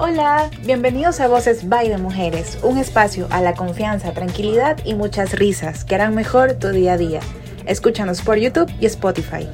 Hola, bienvenidos a Voces by de Mujeres, un espacio a la confianza, tranquilidad y muchas risas que harán mejor tu día a día. Escúchanos por YouTube y Spotify.